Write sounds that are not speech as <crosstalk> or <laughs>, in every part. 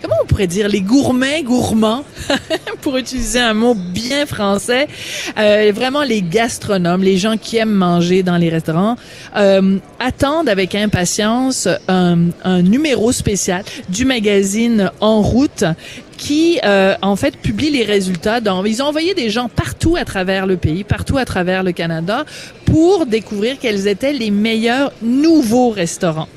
Comment on pourrait dire les gourmets gourmands, <laughs> pour utiliser un mot bien français, euh, vraiment les gastronomes, les gens qui aiment manger dans les restaurants, euh, attendent avec impatience un, un numéro spécial du magazine En route qui euh, en fait publie les résultats. Dans, ils ont envoyé des gens partout à travers le pays, partout à travers le Canada, pour découvrir quels étaient les meilleurs nouveaux restaurants.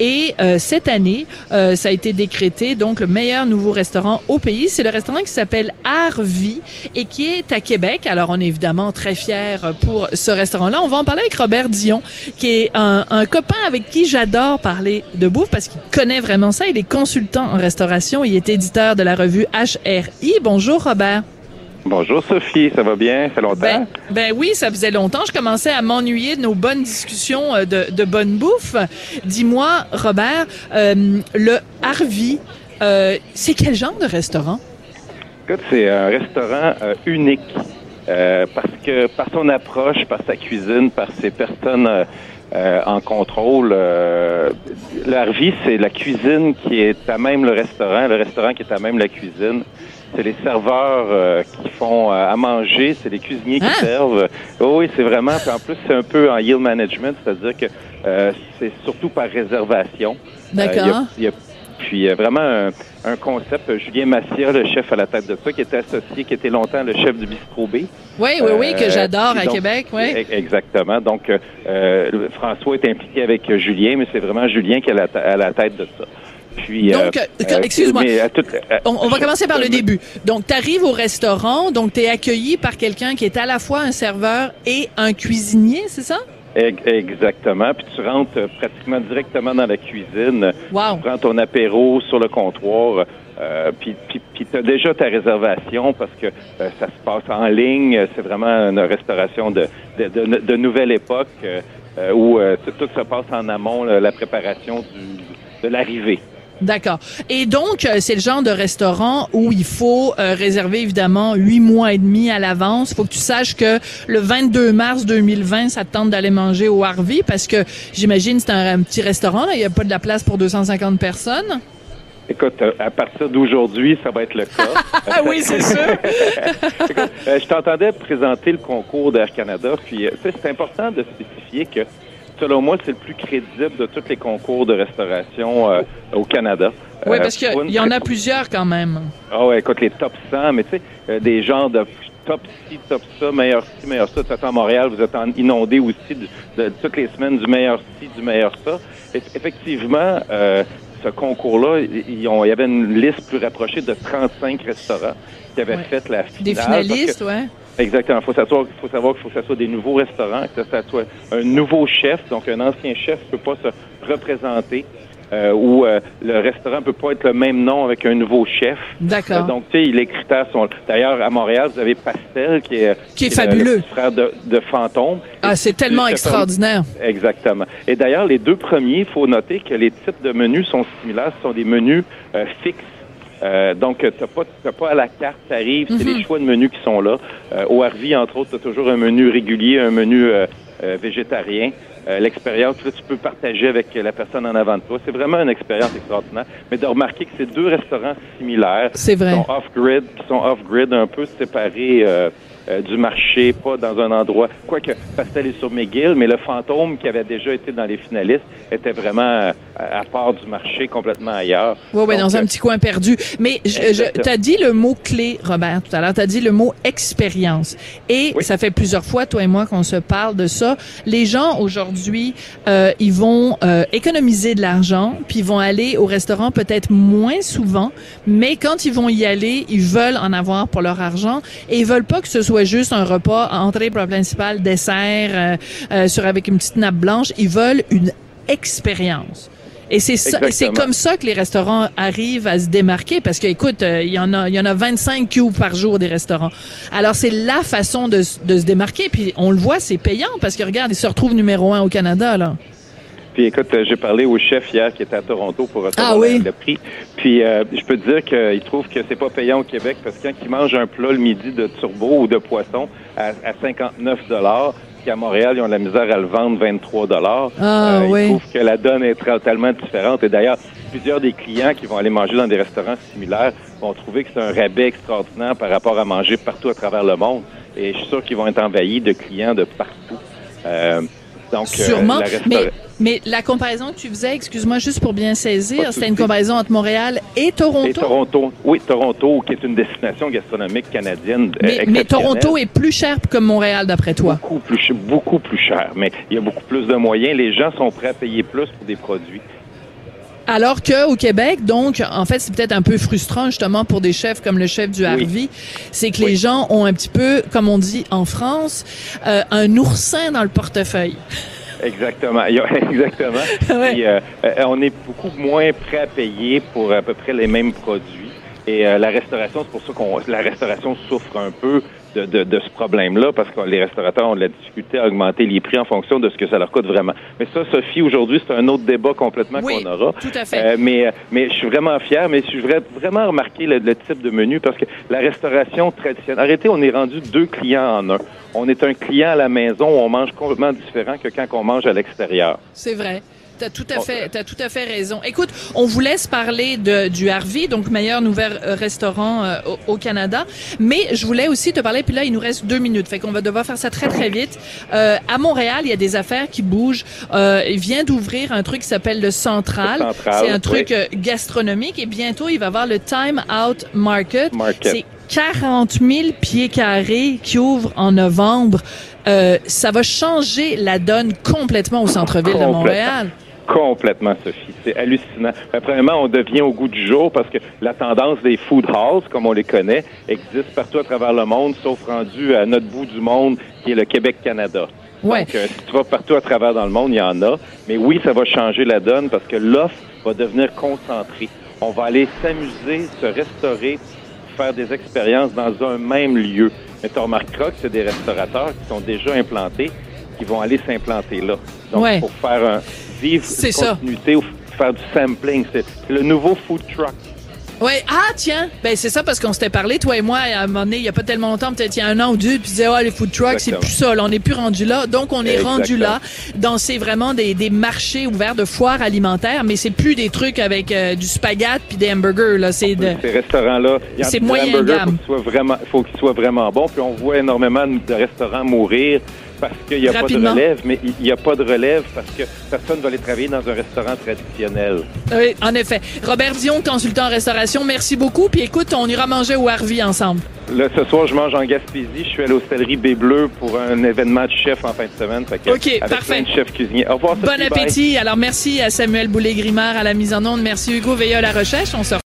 Et euh, cette année, euh, ça a été décrété donc le meilleur nouveau restaurant au pays. C'est le restaurant qui s'appelle Arvi et qui est à Québec. Alors on est évidemment très fiers pour ce restaurant-là. On va en parler avec Robert Dion, qui est un, un copain avec qui j'adore parler de bouffe parce qu'il connaît vraiment ça. Il est consultant en restauration. Il est éditeur de la revue HRI. Bonjour Robert. Bonjour Sophie, ça va bien? Ça fait longtemps? Ben, ben, oui, ça faisait longtemps. Je commençais à m'ennuyer de nos bonnes discussions euh, de, de bonne bouffe. Dis-moi, Robert, euh, le Harvey, euh, c'est quel genre de restaurant? Écoute, c'est un restaurant euh, unique parce que par son approche, par sa cuisine, par ses personnes en contrôle. Le Harvey, c'est la cuisine qui est à même le restaurant, le restaurant qui est à même la cuisine. C'est les serveurs euh, qui font euh, à manger, c'est les cuisiniers qui Ah! servent. Oh oui, c'est vraiment. Puis en plus, c'est un peu en yield management, c'est-à-dire que euh, c'est surtout par réservation. Euh, D'accord. il y a- puis euh, vraiment un, un concept. Julien Massia, le chef à la tête de ça, qui était associé, qui était longtemps le chef du Bistrot B. Oui, oui, oui, que Euh, j'adore à donc, Québec, oui. e- Exactement. Donc, François est impliqué avec Julien, mais c'est vraiment Julien qui est à la, ta- à la tête de ça. Puis, Donc, euh, excuse-moi. euh, On, on va commencer par le début. Donc, tu arrives au restaurant, donc tu es accueilli par quelqu'un qui est à la fois un serveur et un cuisinier, c'est ça? Ex- Exactement. Puis tu rentres euh, pratiquement directement dans la cuisine. Wow. Tu prends ton apéro sur le comptoir. Euh, puis puis, puis tu as déjà ta réservation parce que euh, ça se passe en ligne. C'est vraiment une restauration de, de, de- de nouvelle époque euh, euh, où euh, tout tout se passe en amont, là, la préparation du, de l'arrivée. D'accord. Et donc, euh, c'est le genre de restaurant où il faut euh, réserver évidemment huit mois et demi à l'avance. faut que tu saches que le 22 mars 2020, ça te tente d'aller manger au Harvey parce que j'imagine c'est un, un petit restaurant, là. il n'y a pas de la place pour 250 personnes. Écoute, euh, à partir d'aujourd'hui, ça va être le cas. <laughs> Ah oui, c'est sûr. <laughs> Écoute, je t'entendais présenter le concours d'Air Canada, puis c'est important de spécifier que, selon moi, c'est le plus crédible de tous les concours de restauration euh, au Canada. Oui, Euh, parce qu'il une y en a plusieurs quand même. Ah ouais, écoute, les top 100, mais tu sais, euh, des genres de top ci, top ça, meilleur ci, meilleur ça. Façon, à Montréal, vous êtes en- inondé aussi de, de- toutes les semaines du meilleur ci, du meilleur ça. Et, effectivement, euh, ce concours-là, il y avait une liste plus rapprochée de 35 restaurants qui avaient Ouais. fait la finale. Des finalistes, ouais. Exactement. Il faut savoir, faut savoir qu'il faut que ce soit des nouveaux restaurants, que ça soit un nouveau chef. Donc, un ancien chef ne peut pas se représenter. Euh, ou euh, le restaurant peut pas être le même nom avec un nouveau chef. D'accord. Euh, donc, tu sais, les critères sont... D'ailleurs, à Montréal, vous avez Pastel, qui est... Qui est le- fabuleux. Le, frère de, de Fantôme. Ah, c'est tellement extraordinaire. Exactement. Et d'ailleurs, les deux premiers, il faut noter que les types de menus sont similaires. Ce sont des menus euh, fixes. Euh, donc, tu n'as pas, t'as pas à la carte, tu arrives, c'est Mhm. les choix de menus qui sont là. Euh, au Harvey, entre autres, tu as toujours un menu régulier, un menu euh, euh, végétarien. Euh, L'expérience, là, tu peux partager avec la personne en avant de toi. C'est vraiment une expérience extraordinaire. Mais de remarquer que c'est deux restaurants similaires, C'est vrai. qui sont off-grid, qui sont off-grid, un peu séparés euh, du marché, pas dans un endroit. Quoique Pastel est sur McGill, mais le fantôme qui avait déjà été dans les finalistes était vraiment euh, à, part du marché, complètement ailleurs. Oui, oui, dans un petit coin perdu. Mais je, je, t'as dit le mot clé, Robert, tout à l'heure. T'as dit le mot expérience. Et Oui. ça fait plusieurs fois, toi et moi, qu'on se parle de ça. Les gens, aujourd'hui, euh, ils vont euh, économiser de l'argent, puis ils vont aller au restaurant peut-être moins souvent, mais quand ils vont y aller, ils veulent en avoir pour leur argent et ils veulent pas que ce soit juste un repas, entrée, plat principal, dessert, euh, euh, sur avec une petite nappe blanche. Ils veulent une expérience. Et c'est c'est comme ça que les restaurants arrivent à se démarquer parce que écoute, euh, il y en a il y en a 25 cubes par jour des restaurants. Alors c'est la façon de, de se démarquer puis on le voit, c'est payant parce que regarde, ils se retrouvent numéro un au Canada là. Puis écoute, euh, j'ai parlé au chef hier qui était à Toronto pour recevoir Ah oui? le, le prix. Puis euh, je peux te dire qu'il trouve que c'est pas payant au Québec parce que quand il mange un plat le midi de turbo ou de poisson à, à 59 dollars, puis à Montréal, ils ont la misère à le vendre 23 dollars. Ah, oui. Il trouve que la donne est totalement différente. Et d'ailleurs, plusieurs des clients qui vont aller manger dans des restaurants similaires vont trouver que c'est un rabais extraordinaire par rapport à manger partout à travers le monde. Et je suis sûr qu'ils vont être envahis de clients de partout. Euh, donc, euh, Sûrement. la mais, mais la comparaison que tu faisais, excuse-moi, juste pour bien saisir, c'était une comparaison entre Montréal et Toronto. Et Toronto, oui, Toronto, qui est une destination gastronomique canadienne. euh, mais. Toronto est plus cher que Montréal, d'après toi? beaucoup plus, ch- beaucoup plus cher, mais il y a beaucoup plus de moyens. Les gens sont prêts à payer plus pour des produits. Alors que au Québec, donc, en fait, c'est peut-être un peu frustrant justement pour des chefs comme le chef du Harvey, c'est que les gens ont un petit peu, comme on dit en France, euh, un oursin dans le portefeuille. Exactement, <laughs> exactement. <laughs> Ouais. Puis, euh, euh, on est beaucoup moins prêt à payer pour à peu près les mêmes produits. Et euh, la restauration, c'est pour ça qu'on la restauration souffre un peu de, de, de ce problème-là, parce que les restaurateurs ont de la difficulté à augmenter les prix en fonction de ce que ça leur coûte vraiment. Mais ça, Sophie, aujourd'hui, c'est un autre débat complètement Oui, qu'on aura. tout à fait. Euh, mais, mais je suis vraiment fier, mais je vra- vraiment remarqué le, le type de menu parce que la restauration traditionnelle. Arrêtez, on est rendu deux clients en un. On est un client à la maison, on mange complètement différent que quand on mange à l'extérieur. C'est vrai. T'as tout à fait, t'as tout à fait raison. Écoute, on vous laisse parler de du Harvey, donc meilleur nouvel euh, restaurant euh, au, au Canada. Mais je voulais aussi te parler. Puis là, il nous reste deux minutes, fait qu'on va devoir faire ça très très vite. Euh, à Montréal, il y a des affaires qui bougent. Euh, il vient d'ouvrir un truc qui s'appelle le Central. Central, C'est un truc oui. euh, gastronomique et bientôt il va y avoir le Time Out Market. Market. C'est 40 000 pieds carrés qui ouvrent en novembre. Euh, ça va changer la donne complètement au centre-ville de. Montréal. Complètement, Sophie. C'est hallucinant. Ben, premièrement, on devient au goût du jour parce que la tendance des food halls, comme on les connaît, existe partout à travers le monde, sauf rendu à notre bout du monde, qui est le Québec-Canada. Ouais. Donc, euh, si tu vas partout à travers dans le monde, il y en a. Mais oui, ça va changer la donne parce que l'offre va devenir concentrée. On va aller s'amuser, se restaurer, faire des expériences dans un même lieu. Mais tu remarqueras que c'est des restaurateurs qui sont déjà implantés qui vont aller s'implanter là. Donc, Ouais. pour faire un vivre une ça. continuité ou faire du sampling. C'est le nouveau food truck. Ouais. Ah, tiens. Ben, c'est ça parce qu'on s'était parlé, toi et moi, à un moment donné, il y a pas tellement longtemps, peut-être il y a un an ou deux, puis tu disais, oh, les food trucks, c'est plus ça. là, on n'est plus rendu là. Donc, on est Exactement. rendu là dans ces vraiment des, des marchés ouverts de foires alimentaires, mais c'est plus des trucs avec euh, du spaghette puis des hamburgers, là. C'est de, Ces y a C'est moyen gamme. faut qu'ils soient vraiment, faut qu'ils soient vraiment bons. Puis on voit énormément de restaurants mourir parce qu'il n'y a pas de Rapidement. relève, mais il n'y a pas de relève parce que personne ne va aller travailler dans un restaurant traditionnel. oui, en effet. Robert Dion, consultant en restauration, merci beaucoup. Puis écoute, on ira manger au Harvey ensemble. Là, ce soir, je mange en Gaspésie. Je suis à l'hostellerie B Bleu pour un événement de chef en fin de semaine. Fait que, OK, avec parfait. plein de chefs cuisiniers. Au revoir, Bon Sophie. Bye. appétit. Alors, merci à Samuel Boulay-Grimard à la mise en onde. Merci Hugo Veilleux à la recherche. On se